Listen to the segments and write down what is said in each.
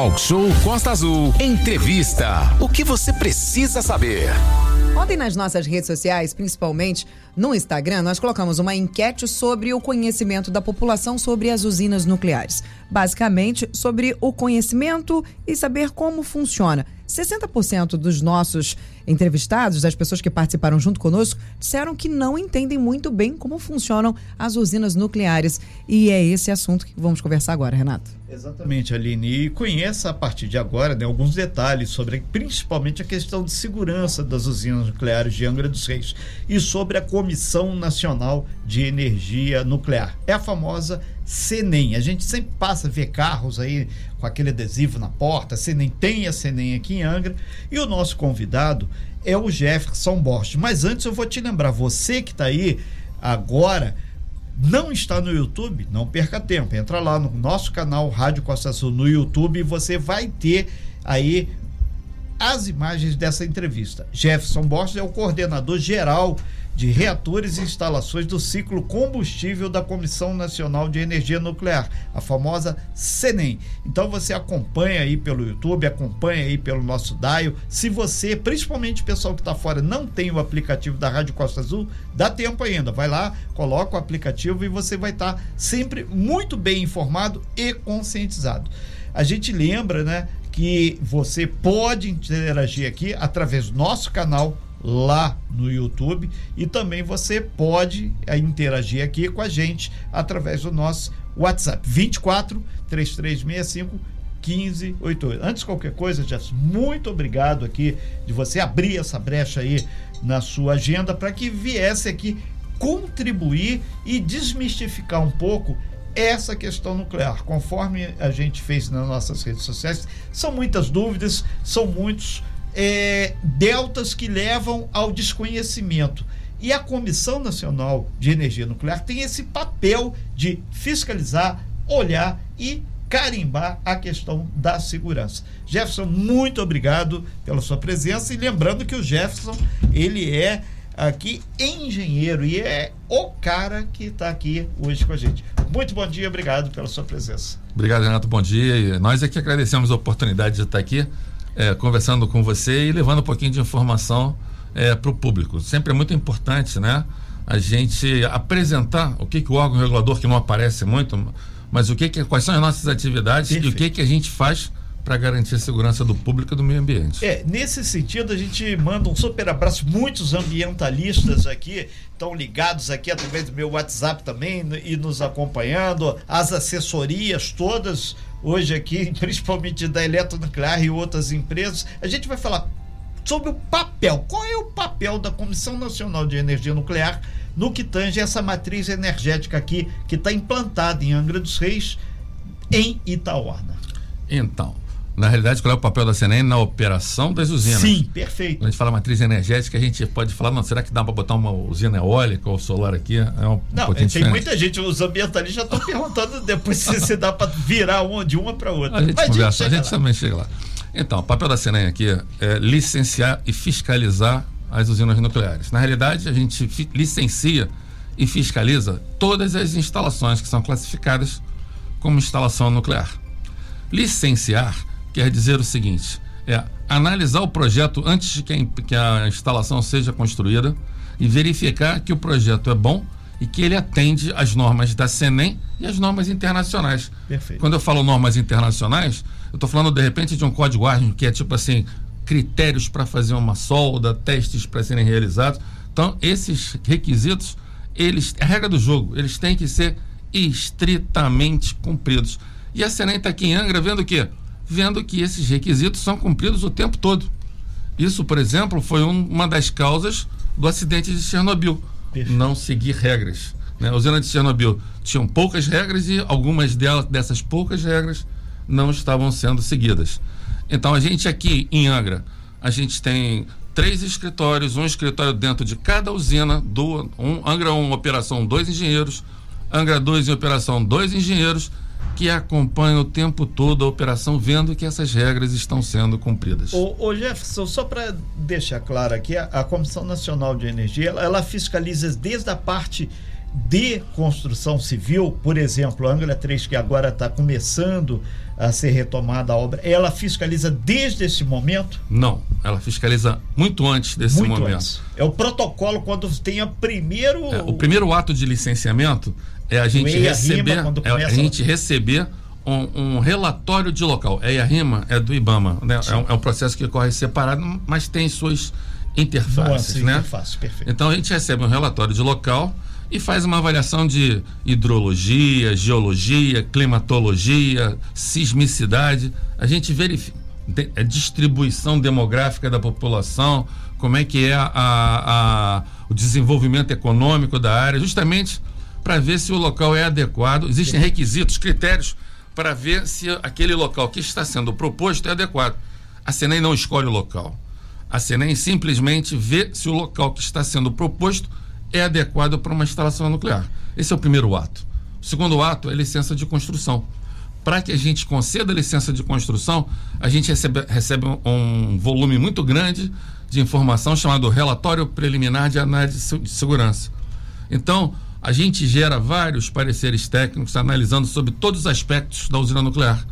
Talk Show Costa Azul. Entrevista. O que você precisa saber? Ontem nas nossas redes sociais, principalmente no Instagram, nós colocamos uma enquete sobre o conhecimento da população sobre as usinas nucleares. Basicamente, sobre o conhecimento e saber como funciona. 60% dos nossos entrevistados, das pessoas que participaram junto conosco, disseram que não entendem muito bem como funcionam as usinas nucleares. E é esse assunto que vamos conversar agora, Renato. Exatamente, Aline. E conheça a partir de agora né, alguns detalhes sobre principalmente a questão de segurança das usinas nucleares de Angra dos Reis e sobre a Comissão Nacional de Energia Nuclear. É a famosa CENEM. A gente sempre passa a ver carros aí com aquele adesivo na porta. CENEM tem a CENEM aqui em Angra. E o nosso convidado é o Jefferson Borges. Mas antes eu vou te lembrar, você que está aí agora não está no YouTube, não perca tempo. Entra lá no nosso canal Rádio Costa Azul no YouTube e você vai ter aí as imagens dessa entrevista. Jefferson Borges é o coordenador geral de reatores e instalações do ciclo combustível da Comissão Nacional de Energia Nuclear, a famosa CENEM. Então você acompanha aí pelo YouTube, acompanha aí pelo nosso DAIO. Se você, principalmente o pessoal que está fora, não tem o aplicativo da Rádio Costa Azul, dá tempo ainda. Vai lá, coloca o aplicativo e você vai estar tá sempre muito bem informado e conscientizado. A gente lembra, né, que você pode interagir aqui através do nosso canal lá no YouTube e também você pode eh, interagir aqui com a gente através do nosso WhatsApp 24 3365 1588. Antes de qualquer coisa, Jess, muito obrigado aqui de você abrir essa brecha aí na sua agenda para que viesse aqui contribuir e desmistificar um pouco essa questão nuclear. Conforme a gente fez nas nossas redes sociais, são muitas dúvidas, são muitos é, deltas que levam ao desconhecimento. E a Comissão Nacional de Energia Nuclear tem esse papel de fiscalizar, olhar e carimbar a questão da segurança. Jefferson, muito obrigado pela sua presença e lembrando que o Jefferson, ele é aqui engenheiro e é o cara que está aqui hoje com a gente. Muito bom dia, obrigado pela sua presença. Obrigado, Renato, bom dia. Nós é que agradecemos a oportunidade de estar aqui é, conversando com você e levando um pouquinho de informação é, para o público. Sempre é muito importante, né? A gente apresentar o que, que o órgão regulador, que não aparece muito, mas o que, que quais são as nossas atividades Perfeito. e o que, que a gente faz para garantir a segurança do público e do meio ambiente. É, nesse sentido, a gente manda um super abraço. Muitos ambientalistas aqui estão ligados aqui através do meu WhatsApp também e nos acompanhando. As assessorias todas hoje aqui, principalmente da Eletronuclear e outras empresas. A gente vai falar sobre o papel. Qual é o papel da Comissão Nacional de Energia Nuclear no que tange essa matriz energética aqui que está implantada em Angra dos Reis, em Itaúna? Então, na realidade, qual é o papel da CNN na operação das usinas? Sim, perfeito. Quando a gente fala matriz energética, a gente pode falar, não, será que dá para botar uma usina eólica ou solar aqui? É um não, tem diferente. muita gente, os ambientalistas já estão perguntando depois se, se dá para virar uma, de uma para outra. A gente Mas conversa, a gente, a gente também chega lá. Então, o papel da CNEM aqui é licenciar e fiscalizar as usinas nucleares. Na realidade, a gente licencia e fiscaliza todas as instalações que são classificadas como instalação nuclear. Licenciar quer dizer o seguinte: é analisar o projeto antes de que a, que a instalação seja construída e verificar que o projeto é bom e que ele atende às normas da CENEM e às normas internacionais. Perfeito. Quando eu falo normas internacionais, eu estou falando de repente de um código ARN que é tipo assim, critérios para fazer uma solda, testes para serem realizados. Então, esses requisitos, eles, a regra do jogo, eles têm que ser estritamente cumpridos. E a CENEM está aqui em Angra vendo o quê? Vendo que esses requisitos são cumpridos o tempo todo. Isso, por exemplo, foi um, uma das causas do acidente de Chernobyl. Não seguir regras. Né? A usina de Chernobyl tinham poucas regras e algumas delas, dessas poucas regras não estavam sendo seguidas. Então, a gente aqui em Angra, a gente tem três escritórios, um escritório dentro de cada usina, do, um, Angra 1 operação, dois engenheiros, Angra 2 em operação, dois engenheiros, que acompanha o tempo todo a operação, vendo que essas regras estão sendo cumpridas. Ô, Jefferson, só para deixar claro aqui, a, a, Comissão Nacional de Energia, ela, ela, fiscaliza desde a parte de construção civil, por exemplo, a Angra 3, que agora está começando a ser retomada a obra, ela fiscaliza desde esse momento? Não, ela fiscaliza muito antes desse muito momento. Antes. É o protocolo quando tem a primeiro. É, o primeiro ato de licenciamento é a gente receber, é, a gente receber um, um, relatório de local. É a RIMA, é do IBAMA. Né? É, um, é, um, processo que corre separado, mas tem suas interfaces. Nossa, né? Interface, então a gente recebe um relatório de local e faz uma avaliação de hidrologia, geologia, climatologia, sismicidade. A gente verifica a distribuição demográfica da população, como é que é a, a, o desenvolvimento econômico da área, justamente para ver se o local é adequado. Existem requisitos, critérios para ver se aquele local que está sendo proposto é adequado. A CENEM não escolhe o local. A CENEM simplesmente vê se o local que está sendo proposto é adequado para uma instalação nuclear. Esse é o primeiro ato. O segundo ato é licença de construção. Para que a gente conceda a licença de construção, a gente recebe, recebe um, volume muito grande de informação chamado relatório preliminar de análise de segurança. Então, a gente gera vários pareceres técnicos analisando sobre todos os aspectos da usina nuclear.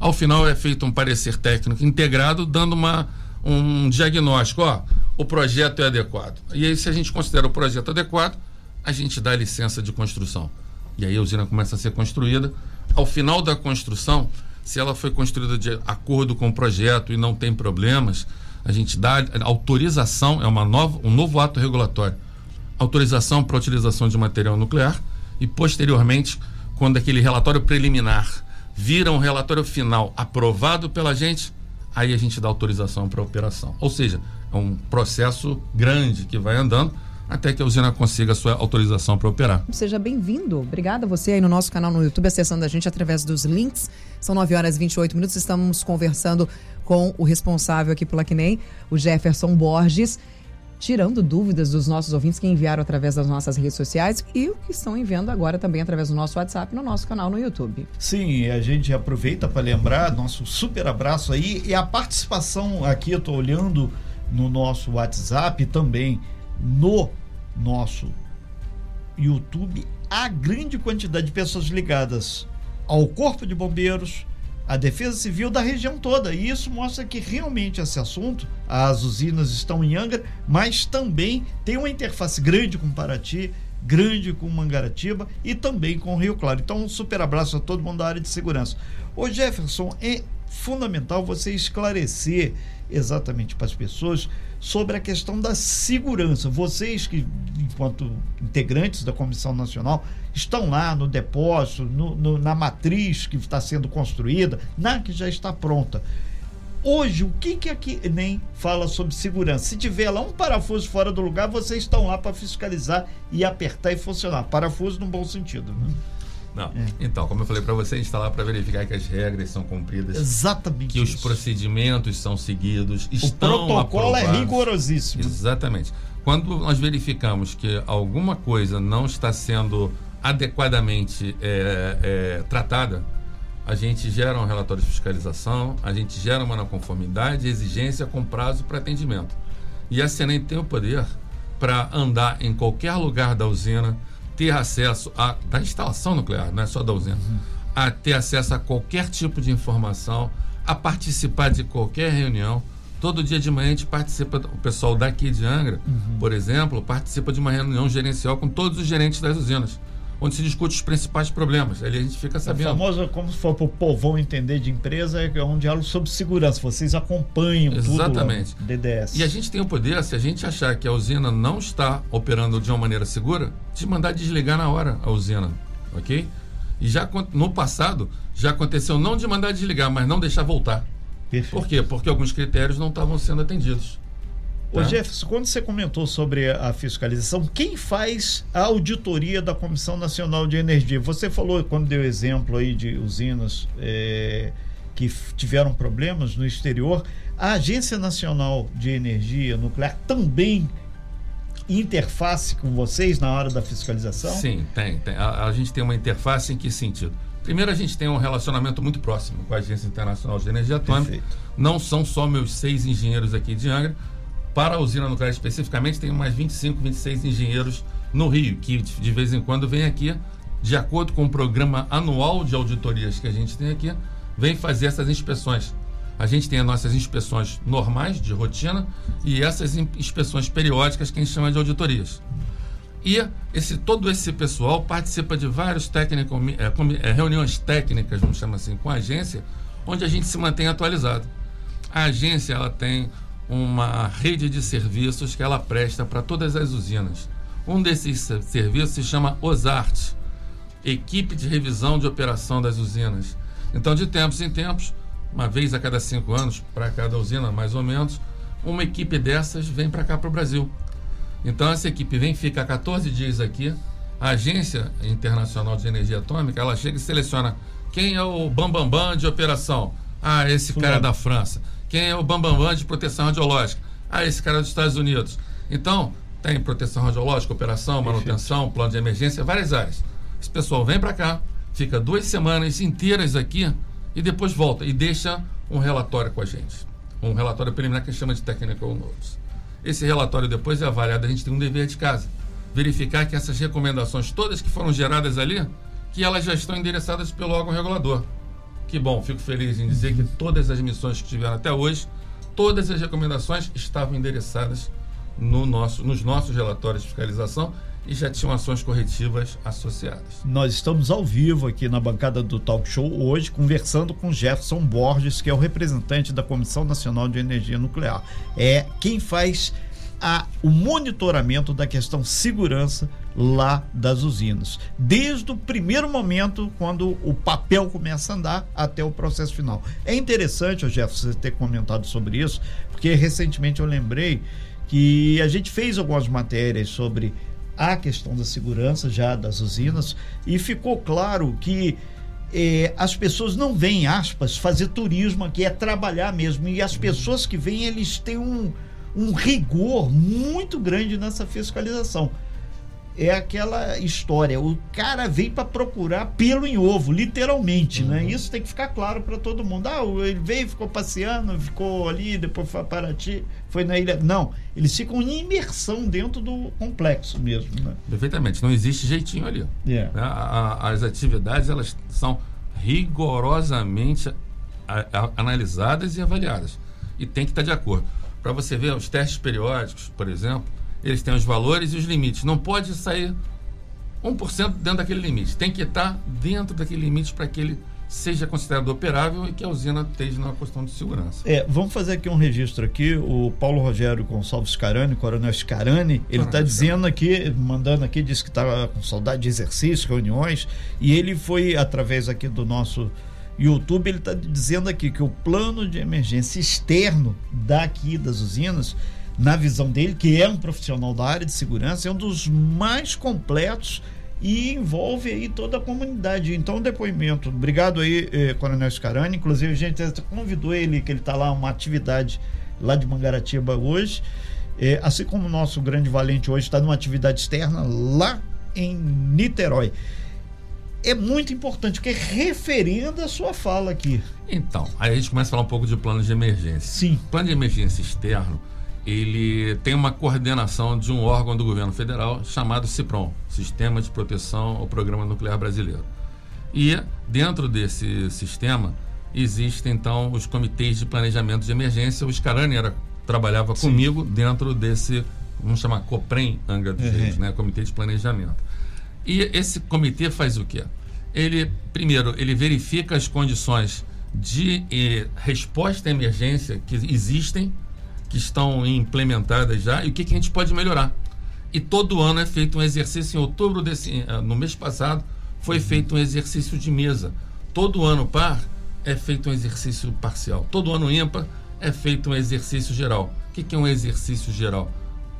Ao final é feito um parecer técnico integrado, dando uma, um diagnóstico. Ó, o projeto é adequado. E aí, se a gente considera o projeto adequado, a gente dá a licença de construção. E aí a usina começa a ser construída. Ao final da construção, se ela foi construída de acordo com o projeto e não tem problemas, a gente dá autorização, é uma nova, um novo ato regulatório. Autorização para utilização de material nuclear e, posteriormente, quando aquele relatório preliminar vira um relatório final aprovado pela gente, aí a gente dá autorização para operação. Ou seja, é um processo grande que vai andando até que a usina consiga a sua autorização para operar. Seja bem-vindo. Obrigada a você aí no nosso canal no YouTube, acessando a gente através dos links. São 9 horas e 28 minutos. Estamos conversando com o responsável aqui pela CNEM, o Jefferson Borges, tirando dúvidas dos nossos ouvintes que enviaram através das nossas redes sociais e o que estão enviando agora também através do nosso WhatsApp no nosso canal no YouTube. Sim, a gente aproveita para lembrar nosso super abraço aí e a participação aqui, eu estou olhando no nosso WhatsApp também no nosso YouTube a grande quantidade de pessoas ligadas ao Corpo de Bombeiros, à Defesa Civil da região toda. E isso mostra que realmente esse assunto, as usinas estão em Angra, mas também tem uma interface grande com Paraty, grande com Mangaratiba e também com Rio Claro. Então, um super abraço a todo mundo da área de segurança. Ô Jefferson, é fundamental você esclarecer exatamente para as pessoas sobre a questão da segurança. Vocês que, enquanto integrantes da Comissão Nacional, estão lá no depósito, no, no, na matriz que está sendo construída, na que já está pronta. Hoje, o que, que aqui nem fala sobre segurança? Se tiver lá um parafuso fora do lugar, vocês estão lá para fiscalizar e apertar e funcionar. Parafuso no bom sentido. Né? Não. É. Então, como eu falei para você, a gente está lá para verificar que as regras são cumpridas. Exatamente. Que isso. os procedimentos são seguidos. Estão o protocolo é aprovados. é rigorosíssimo. Exatamente. Quando nós verificamos que alguma coisa não está sendo adequadamente é, é, tratada, a gente gera um relatório de fiscalização, a gente gera uma não conformidade exigência com prazo para atendimento. E a CNEM tem o poder para andar em qualquer lugar da usina, ter acesso a, da instalação nuclear, não é só da usina, uhum. a ter acesso a qualquer tipo de informação, a participar de qualquer reunião. Todo dia de manhã a gente participa, o pessoal daqui de Angra, uhum. por exemplo, participa de uma reunião gerencial com todos os gerentes das usinas onde se discute os principais problemas. Ali a gente fica sabendo. O famoso, como se for para o povão entender de empresa, é um diálogo sobre segurança. Vocês acompanham Exatamente. tudo DDS. E a gente tem o poder, se a gente achar que a usina não está operando de uma maneira segura, de mandar desligar na hora a usina, ok? E já no passado, já aconteceu não de mandar desligar, mas não deixar voltar. Perfeito. Por quê? Porque alguns critérios não estavam sendo atendidos. Ô, tá. Jefferson, quando você comentou sobre a fiscalização, quem faz a auditoria da Comissão Nacional de Energia? Você falou, quando deu exemplo aí de usinas é, que tiveram problemas no exterior, a Agência Nacional de Energia Nuclear também interface com vocês na hora da fiscalização? Sim, tem. tem. A, a, gente tem uma interface em que sentido? Primeiro, a gente tem um relacionamento muito próximo com a Agência Internacional de Energia Atômica. Perfeito. Não são só meus seis engenheiros aqui de Angra, para a usina nuclear especificamente, tem mais 25, 26 engenheiros no Rio, que de vez em quando vem aqui, de acordo com o programa anual de auditorias que a gente tem aqui, vem fazer essas inspeções. A gente tem as nossas inspeções normais, de rotina, e essas inspeções periódicas que a gente chama de auditorias. E esse, todo esse pessoal participa de várias é, é, reuniões técnicas, vamos chamar assim, com a agência, onde a gente se mantém atualizado. A agência ela tem uma rede de serviços que ela presta para todas as usinas. Um desses serviços se chama OSART, Equipe de Revisão de Operação das Usinas. Então, de tempos em tempos, uma vez a cada cinco anos, para cada usina mais ou menos, uma equipe dessas vem para cá para o Brasil. Então, essa equipe vem, fica 14 dias aqui. A Agência Internacional de Energia Atômica, ela chega e seleciona quem é o bambambam bam, bam de operação. Ah, esse cara é da França. Quem é o Bambambam Bam de proteção radiológica? Ah, esse cara é dos Estados Unidos. Então, tem proteção radiológica, operação, manutenção, plano de emergência, várias áreas. Esse pessoal vem para cá, fica duas semanas inteiras aqui e depois volta e deixa um relatório com a gente. Um relatório preliminar que a gente chama de Technical Notes. Esse relatório depois é avaliado, a gente tem um dever de casa. Verificar que essas recomendações todas que foram geradas ali, que elas já estão endereçadas pelo órgão regulador. Que bom, fico feliz em dizer que todas as missões que tiveram até hoje, todas as recomendações estavam endereçadas no nosso, nos nossos relatórios de fiscalização e já tinham ações corretivas associadas. Nós estamos ao vivo aqui na bancada do Talk Show hoje, conversando com Jefferson Borges, que é o representante da Comissão Nacional de Energia Nuclear. É quem faz a, o monitoramento da questão segurança lá das usinas. Desde o primeiro momento, quando o papel começa a andar, até o processo final. É interessante, Jeff, você ter comentado sobre isso, porque recentemente eu lembrei que a gente fez algumas matérias sobre a questão da segurança já das usinas e ficou claro que eh, as pessoas não vêm, aspas, fazer turismo aqui, é trabalhar mesmo. E as pessoas que vêm, eles têm um, um rigor muito grande nessa fiscalização. É aquela história, o cara veio para procurar pelo em ovo, literalmente, né? uhum. né? Isso tem que ficar claro para todo mundo. Ah, ele veio, ficou passeando, ficou ali, depois foi para Paraty, foi na ilha. Não, eles ficam em imersão dentro do complexo mesmo, né? Perfeitamente, não existe jeitinho ali. Yeah. É. As atividades, elas são rigorosamente analisadas e avaliadas. E tem que estar de acordo. Para você ver os testes periódicos, por exemplo, eles têm os valores e os limites. Não pode sair 1% dentro daquele limite. Tem que estar dentro daquele limite para que ele seja considerado operável e que a usina esteja na questão de segurança. É, vamos fazer aqui um registro aqui. O Paulo Rogério Gonçalves Carani, Coronel Scarani, ele está dizendo aqui, mandando aqui, disse que está com saudade de exercícios, reuniões, e ele foi através aqui do nosso YouTube, ele está dizendo aqui que o plano de emergência externo daqui das usinas, na visão dele, que é um profissional da área de segurança, é um dos mais completos e envolve aí toda a comunidade. Então, o depoimento, obrigado aí, eh, Coronel Scarani, inclusive a gente convidou ele, que ele está lá, uma atividade lá de Mangaratiba hoje, eh, assim como o nosso grande valente hoje está numa atividade externa lá em Niterói é muito importante, porque referenda a sua fala aqui. Então, aí a gente começa a falar um pouco de plano de emergência. Sim. O plano de emergência externo, ele tem uma coordenação de um órgão do governo federal chamado CIPROM, Sistema de Proteção ao Programa Nuclear Brasileiro. E dentro desse sistema existem então os comitês de planejamento de emergência. O Scarani era trabalhava Sim. comigo dentro desse, vamos chamar COPREM Angra dos uhum. Reis, né, Comitê de Planejamento. E esse comitê faz o quê? Ele, primeiro, ele verifica as condições de eh, resposta à emergência que existem, que estão implementadas já, e o que, que a gente pode melhorar. E todo ano é feito um exercício, em outubro desse, eh, no mês passado, foi feito um exercício de mesa. Todo ano par é feito um exercício parcial. Todo ano ímpar é feito um exercício geral. O que, que é um exercício geral?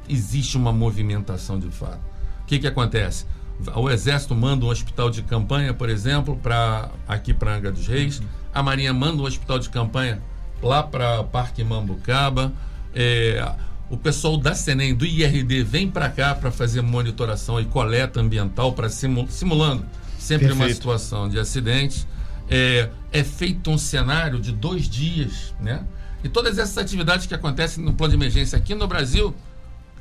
Existe uma movimentação de fato. O que, que acontece? O Exército manda um hospital de campanha, por exemplo, para aqui para Angra dos Reis. A Marinha manda um hospital de campanha lá para Parque Mambucaba. É, o pessoal da Senem, do IRD, vem para cá para fazer monitoração e coleta ambiental, para simulando sempre Perfeito. uma situação de acidente. É, é feito um cenário de dois dias, né? E todas essas atividades que acontecem no plano de emergência aqui no Brasil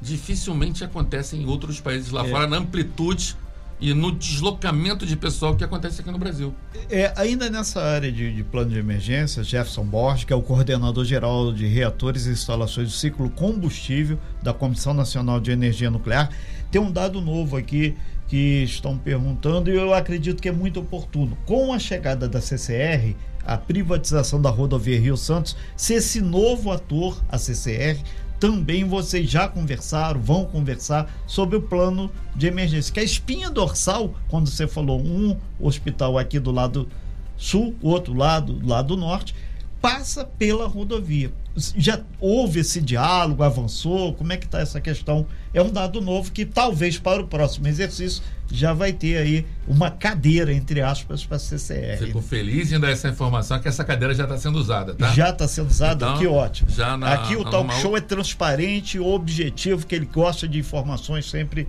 dificilmente acontece em outros países lá é. fora, na amplitude e no deslocamento de pessoal que acontece aqui no Brasil. É, ainda nessa área de, de plano de emergência, Jefferson Borges, que é o coordenador geral de reatores e instalações do ciclo combustível da Comissão Nacional de Energia Nuclear, tem um dado novo aqui que estão perguntando e eu acredito que é muito oportuno. Com a chegada da CCR, a privatização da rodovia Rio Santos, se esse novo ator, a CCR, também vocês já conversaram, vão conversar sobre o plano de emergência. Que a espinha dorsal, quando você falou um hospital aqui do lado sul, outro lado, do lado norte, passa pela rodovia. Já houve esse diálogo, avançou? Como é que está essa questão? É um dado novo que talvez para o próximo exercício já vai ter aí uma cadeira, entre aspas, para a CCR. Fico feliz em dar essa informação que essa cadeira já está sendo usada, tá? Já está sendo usada? Então, que ótimo. Na, Aqui o talk show é transparente, objetivo, que ele gosta de informações sempre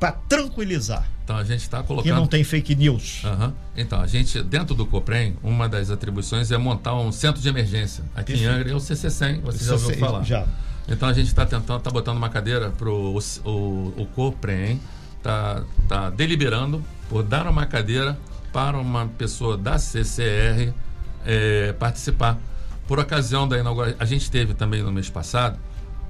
para tranquilizar. Então a gente está colocando. Que não tem fake news. Uhum. Então, a gente, dentro do COPREM, uma das atribuições é montar um centro de emergência. Aqui Perfeito. em Angra é o CC100, você já ouviu falar. Já. Então a gente está tentando, está botando uma cadeira para o, o COPREM está tá deliberando por dar uma cadeira para uma pessoa da CCR é, participar. Por ocasião da inauguração, a gente teve também no mês passado,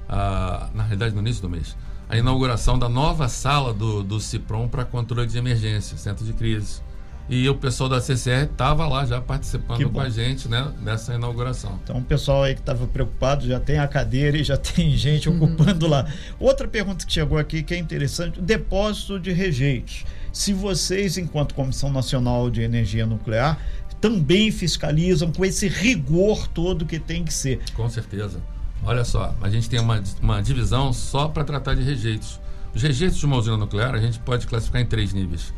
a, na realidade no início do mês, a inauguração da nova sala do, do CIPROM para controle de emergência, centro de crise. E o pessoal da CCR estava lá já participando com a gente né, nessa inauguração. Então, o pessoal aí que estava preocupado já tem a cadeira e já tem gente uhum. ocupando lá. Outra pergunta que chegou aqui que é interessante: o depósito de rejeitos. Se vocês, enquanto Comissão Nacional de Energia Nuclear, também fiscalizam com esse rigor todo que tem que ser. Com certeza. Olha só, a gente tem uma, uma divisão só para tratar de rejeitos. Os rejeitos de uma usina nuclear a gente pode classificar em três níveis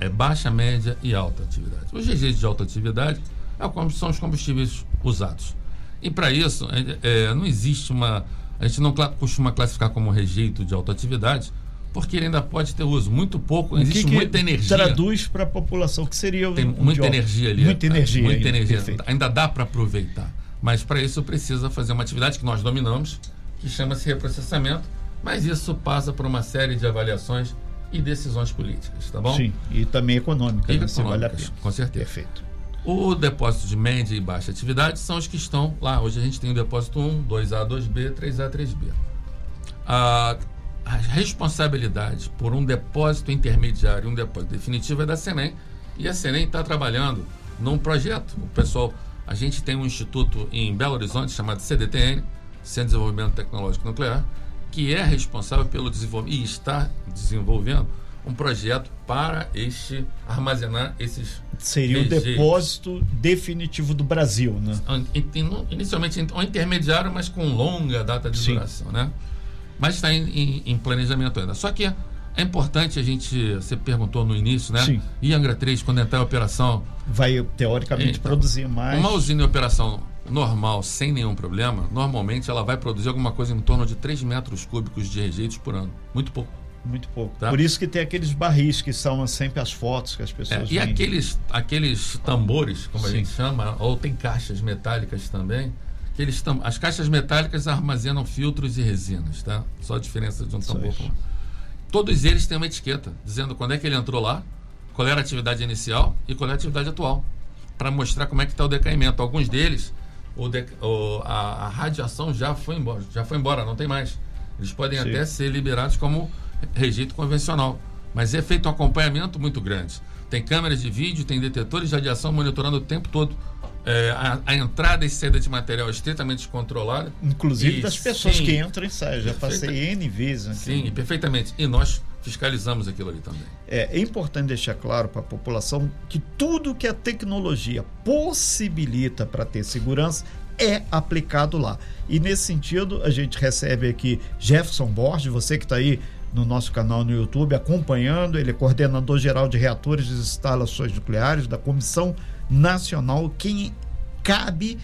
é baixa, média e alta atividade. Os rejeitos de alta atividade é são os combustíveis usados. E para isso, é, é, não existe uma. A gente não costuma classificar como rejeito de alta atividade, porque ele ainda pode ter uso. Muito pouco, o existe que muita energia. Traduz para a população, que seria Tem um muita energia ali. Muita energia. Muita ainda, energia. Perfeito. Ainda dá para aproveitar. Mas para isso precisa fazer uma atividade que nós dominamos, que chama-se reprocessamento, mas isso passa por uma série de avaliações e decisões políticas, tá bom? Sim, e também econômicas, e né, econômicas vale a pena. Com certeza. Perfeito. O depósito de média e baixa atividade são os que estão lá. Hoje a gente tem o depósito 1, 2A, 2B, 3A, 3B. A, a responsabilidade por um depósito intermediário e um depósito definitivo é da Senem. E a Senem está trabalhando num projeto. O pessoal, a gente tem um instituto em Belo Horizonte chamado CDTN, Centro de Desenvolvimento Tecnológico Nuclear, que é responsável pelo desenvolvimento e está desenvolvendo um projeto para este armazenar esses seria rejeitos. o depósito definitivo do Brasil, né? Inicialmente um intermediário, mas com longa data de Sim. duração, né? Mas está em, em, em, planejamento ainda. Só que é importante a gente, você perguntou no início, né? Sim. E Angra 3 quando entrar em operação vai teoricamente então, produzir mais. Uma usina em operação normal, sem nenhum problema, normalmente ela vai produzir alguma coisa em torno de 3 metros cúbicos de rejeitos por ano. Muito pouco. Muito pouco. Tá? Por isso que tem aqueles barris que são sempre as fotos que as pessoas é, E aqueles, aqueles tambores, como Sim. a gente chama, ou tem caixas metálicas também. Aqueles tam... As caixas metálicas armazenam filtros e resinas, tá? Só a diferença de um tambor para Todos eles têm uma etiqueta dizendo quando é que ele entrou lá, qual era a atividade inicial e qual é a atividade atual, para mostrar como é que está o decaimento. Alguns deles o, de, o a, a, radiação já foi embora, já foi embora, não tem mais. Eles podem Sim. até ser liberados como rejeito convencional, mas é feito um acompanhamento muito grande. Tem câmeras de vídeo, tem detetores de radiação monitorando o tempo todo é, a, a, entrada e saída de material é estritamente controlada. Inclusive e, das pessoas sim, que entram e saem. Já passei N vezes. Aqui. Sim, perfeitamente. E nós fiscalizamos aquilo ali também. É, é importante deixar claro para a população que tudo que a tecnologia possibilita para ter segurança é aplicado lá. E nesse sentido, a gente recebe aqui Jefferson Borges, você que está aí no nosso canal no YouTube acompanhando, ele é coordenador geral de reatores e instalações nucleares da Comissão Nacional. Quem cabe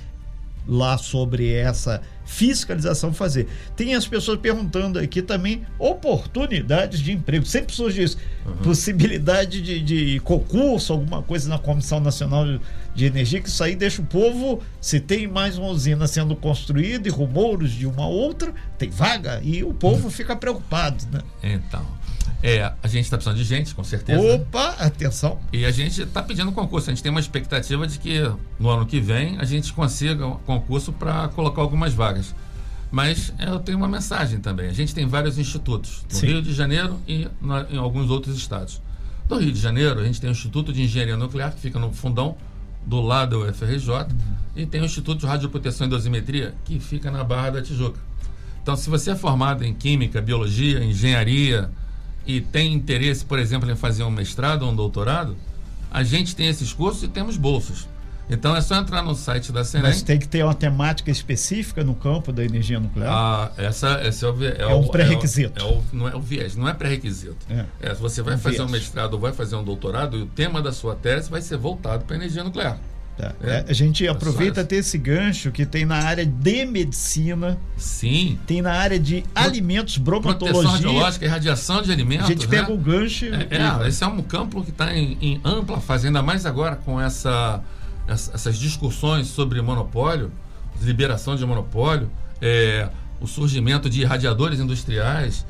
lá sobre essa fiscalização fazer. Tem as pessoas perguntando aqui também oportunidades de emprego. Sempre surge isso. Uhum. Possibilidade de, de, concurso, alguma coisa na Comissão Nacional de Energia, que isso aí deixa o povo, se tem mais uma usina sendo construída e rumores de uma outra, tem vaga, e o povo uhum. fica preocupado, né? Então. É, a gente está precisando de gente, com certeza. Opa, atenção. E a gente está pedindo concurso. A gente tem uma expectativa de que no ano que vem a gente consiga um concurso para colocar algumas vagas. Mas é, eu tenho uma mensagem também. A gente tem vários institutos no Sim. Rio de Janeiro e na, em alguns outros estados. No Rio de Janeiro, a gente tem o Instituto de Engenharia Nuclear, que fica no fundão, do lado do UFRJ, uhum. e tem o Instituto de Radioproteção e Dosimetria, que fica na Barra da Tijuca. Então, se você é formado em Química, Biologia, Engenharia, e tem interesse, por exemplo, em fazer um mestrado ou um doutorado, a gente tem esses cursos e temos bolsas. Então é só entrar no site da Senem. Mas tem que ter uma temática específica no campo da energia nuclear? Ah, essa, esse é, o, é, é um pré-requisito. É, é, não é o viés, não é pré-requisito. É. é. se você vai um fazer viés. um mestrado ou vai fazer um doutorado, e o tema da sua tese vai ser voltado para a energia nuclear. Tá. É, a gente aproveita ter esse gancho que tem na área de medicina. Sim. Tem na área de Pro, alimentos, bromatologia. Proteção radiológica e radiação de alimentos. A gente né? pega o gancho. É, é, esse é um campo que está em, em, ampla fase, ainda mais agora com essa, essa, essas discussões sobre monopólio, liberação de monopólio, é, o surgimento de radiadores industriais,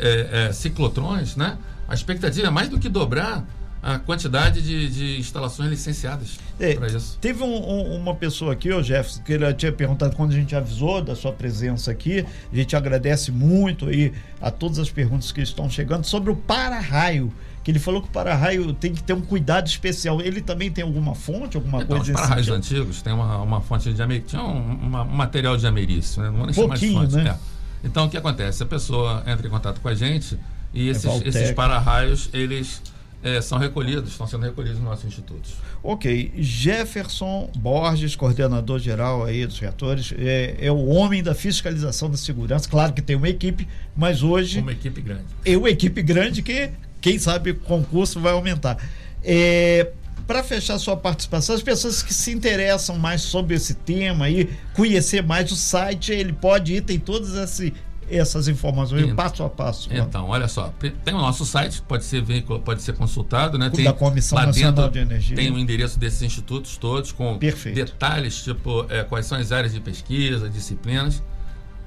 é, é, ciclotrões, né? A expectativa é mais do que dobrar a quantidade de, de instalações licenciadas é, para isso. Teve um, um, uma pessoa aqui, o Jefferson, que ele tinha perguntado quando a gente avisou da sua presença aqui. A gente agradece muito aí a todas as perguntas que estão chegando sobre o para-raio. Que ele falou que o para-raio tem que ter um cuidado especial. Ele também tem alguma fonte, alguma então, coisa Os para-raios antigos tem uma, uma fonte de ameriço, tinha um, uma, um material de ameriço, né? Não vou nem Pouquinho, chamar de fonte. Né? É. Então o que acontece? A pessoa entra em contato com a gente e esses, é esses para-raios, eles é, são recolhidos, estão sendo recolhidos nos nossos institutos. Ok. Jefferson Borges, coordenador geral aí dos reatores, é, é, o homem da fiscalização da segurança. Claro que tem uma equipe, mas hoje. Uma equipe grande. É uma equipe grande que, quem sabe, o concurso vai aumentar. É, para fechar sua participação, as pessoas que se interessam mais sobre esse tema e conhecer mais o site, ele pode ir, tem todos esse essas informações então, passo a passo. Então, olha só, tem o nosso site, pode ser pode ser consultado, né? Tem da Comissão Nacional dentro, de Energia. Tem o endereço desses institutos todos com Perfeito. detalhes, tipo é, quais são as áreas de pesquisa, disciplinas,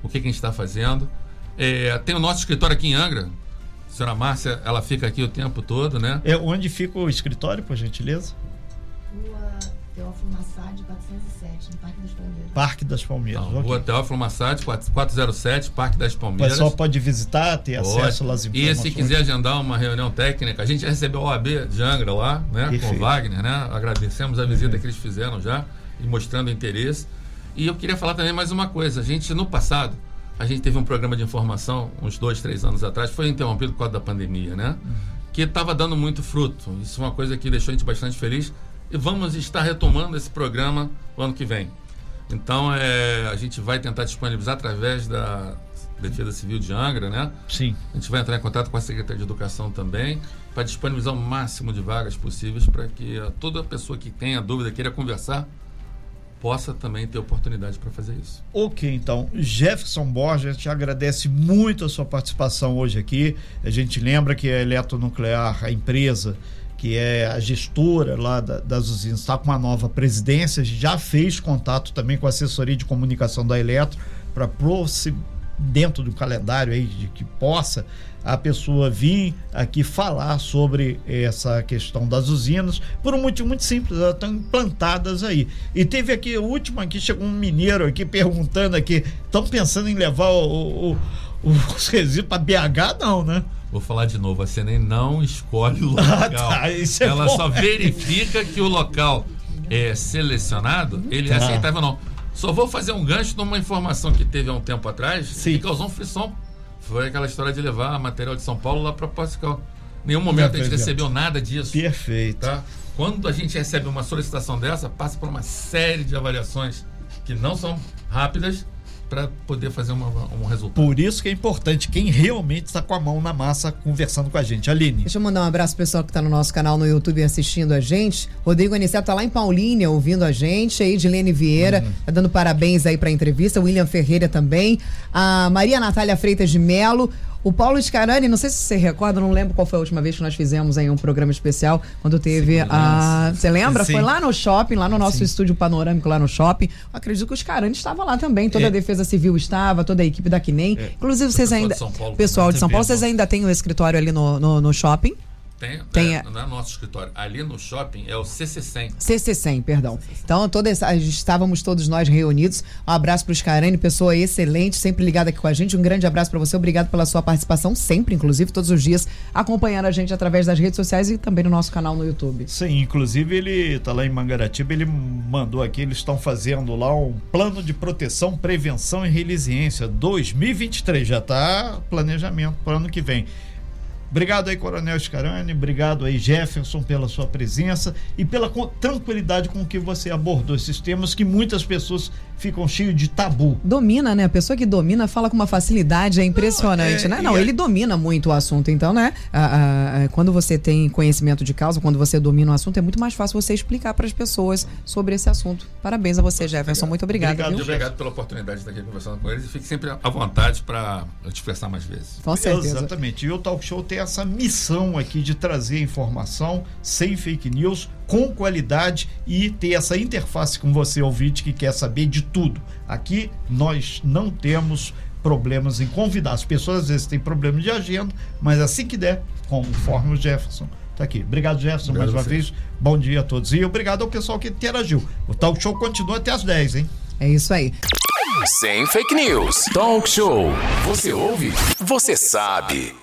o que, que a gente está fazendo. É, tem o nosso escritório aqui em Angra. A senhora Márcia, ela fica aqui o tempo todo, né? É onde fica o escritório, por gentileza? Rua Teófilo Massad, 407, no Parque das Palmeiras. Parque das Palmeiras. Não, okay. Rua Teófilo Massad, 407, Parque das Palmeiras. O pessoal pode visitar, ter pode. acesso às informações. E se quiser agendar uma reunião técnica, a gente recebeu o OAB de Angra lá, né? Perfeito. Com o Wagner, né? Agradecemos a visita que eles fizeram já e mostrando interesse. E eu queria falar também mais uma coisa. A gente, no passado, a gente teve um programa de informação, uns dois, três anos atrás, foi interrompido por causa da pandemia, né? Uhum. Que estava dando muito fruto. Isso é uma coisa que deixou a gente bastante feliz e vamos estar retomando esse programa no ano que vem. Então, é, a gente vai tentar disponibilizar através da Defesa Civil de Angra, né? Sim. A gente vai entrar em contato com a Secretaria de Educação também para disponibilizar o máximo de vagas possíveis para que toda pessoa que tenha dúvida, queira conversar, possa também ter oportunidade para fazer isso. Ok, então, Jefferson Borges, te agradece muito a sua participação hoje aqui. A gente lembra que a Eletronuclear, a empresa, que é a gestora lá da, das usinas, está com uma nova presidência, já fez contato também com a assessoria de comunicação da Eletro para dentro do calendário aí de que possa a pessoa vir aqui falar sobre essa questão das usinas por um motivo muito simples, elas estão implantadas aí. E teve aqui, o último aqui, chegou um mineiro aqui perguntando aqui, estão pensando em levar o, o, o, os resíduos para BH? Não, né? Vou falar de novo, a CNEM não escolhe o local. Ah, tá, é Ela bom. só verifica que o local é selecionado, ele é tá. é aceitável ou não. Só vou fazer um gancho numa informação que teve há um tempo atrás Sim. que causou um frisson. Foi aquela história de levar material de São Paulo lá para Portugal. Nenhum momento a gente recebeu nada disso. Perfeito. Tá? Quando a gente recebe uma solicitação dessa, passa por uma série de avaliações que não são rápidas para poder fazer uma, um resultado. Por isso que é importante quem realmente está com a mão na massa conversando com a gente. Aline. Deixa eu mandar um abraço pro pessoal que está no nosso canal no YouTube assistindo a gente. Rodrigo Aniceto tá lá em Paulínia ouvindo a gente. A Edilene Vieira Uhum. tá dando parabéns aí para a entrevista. William Ferreira também. A Maria Natália Freitas de Melo. O Paulo Scarani, não sei se você recorda, não lembro qual foi a última vez que nós fizemos aí um programa especial, quando teve a. Você lembra? Sim. Foi lá no shopping, lá no nosso Sim. estúdio panorâmico, lá no shopping. Eu acredito que o Scarani estava lá também, toda É. a Defesa Civil estava, toda a equipe da Quinem. Inclusive, vocês pessoal ainda. de São Paulo pessoal de São. Paulo, vocês ainda têm o escritório ali no, no, no shopping? Tem, Tem, é, é. não é nosso escritório. Ali no shopping é o CC100. CC100, perdão. Então, toda essa, estávamos todos nós reunidos. Um abraço para o Scarani, pessoa excelente, sempre ligada aqui com a gente. Um grande abraço para você. Obrigado pela sua participação, sempre, inclusive, todos os dias, acompanhando a gente através das redes sociais e também no nosso canal no YouTube. Sim, inclusive ele tá lá em Mangaratiba, ele mandou aqui, eles estão fazendo lá um plano de proteção, prevenção e resiliência 2023, já tá planejamento para ano que vem. Obrigado aí, Coronel Scarani, obrigado aí, Jefferson, pela sua presença e pela tranquilidade com que você abordou esses temas que muitas pessoas ficam cheios de tabu. Domina, né? A pessoa que domina fala com uma facilidade, é impressionante, Não, é- né? Não, é- ele domina muito o assunto, então, né? Ah, ah, ah, quando você tem conhecimento de causa, quando você domina o assunto, é muito mais fácil você explicar para as pessoas sobre esse assunto. Parabéns a você, Jefferson. Muito obrigado. Obrigado, viu? Obrigado pela oportunidade de estar aqui conversando com eles e fique sempre à vontade para te expressar mais vezes. Com certeza. Exatamente. E o Talk Show tem essa missão aqui de trazer informação sem fake news, com qualidade e ter essa interface com você, ouvinte, que quer saber de tudo. Aqui nós não temos problemas em convidar. As pessoas às vezes têm problemas de agenda, mas assim que der, conforme o Jefferson. Tá aqui. Obrigado, Jefferson, Obrigado mais uma vez. Bom dia a todos. E obrigado ao pessoal que interagiu. O Talk Show continua até às 10, hein? É isso aí. Sem fake news. Talk show. Você ouve? Você sabe.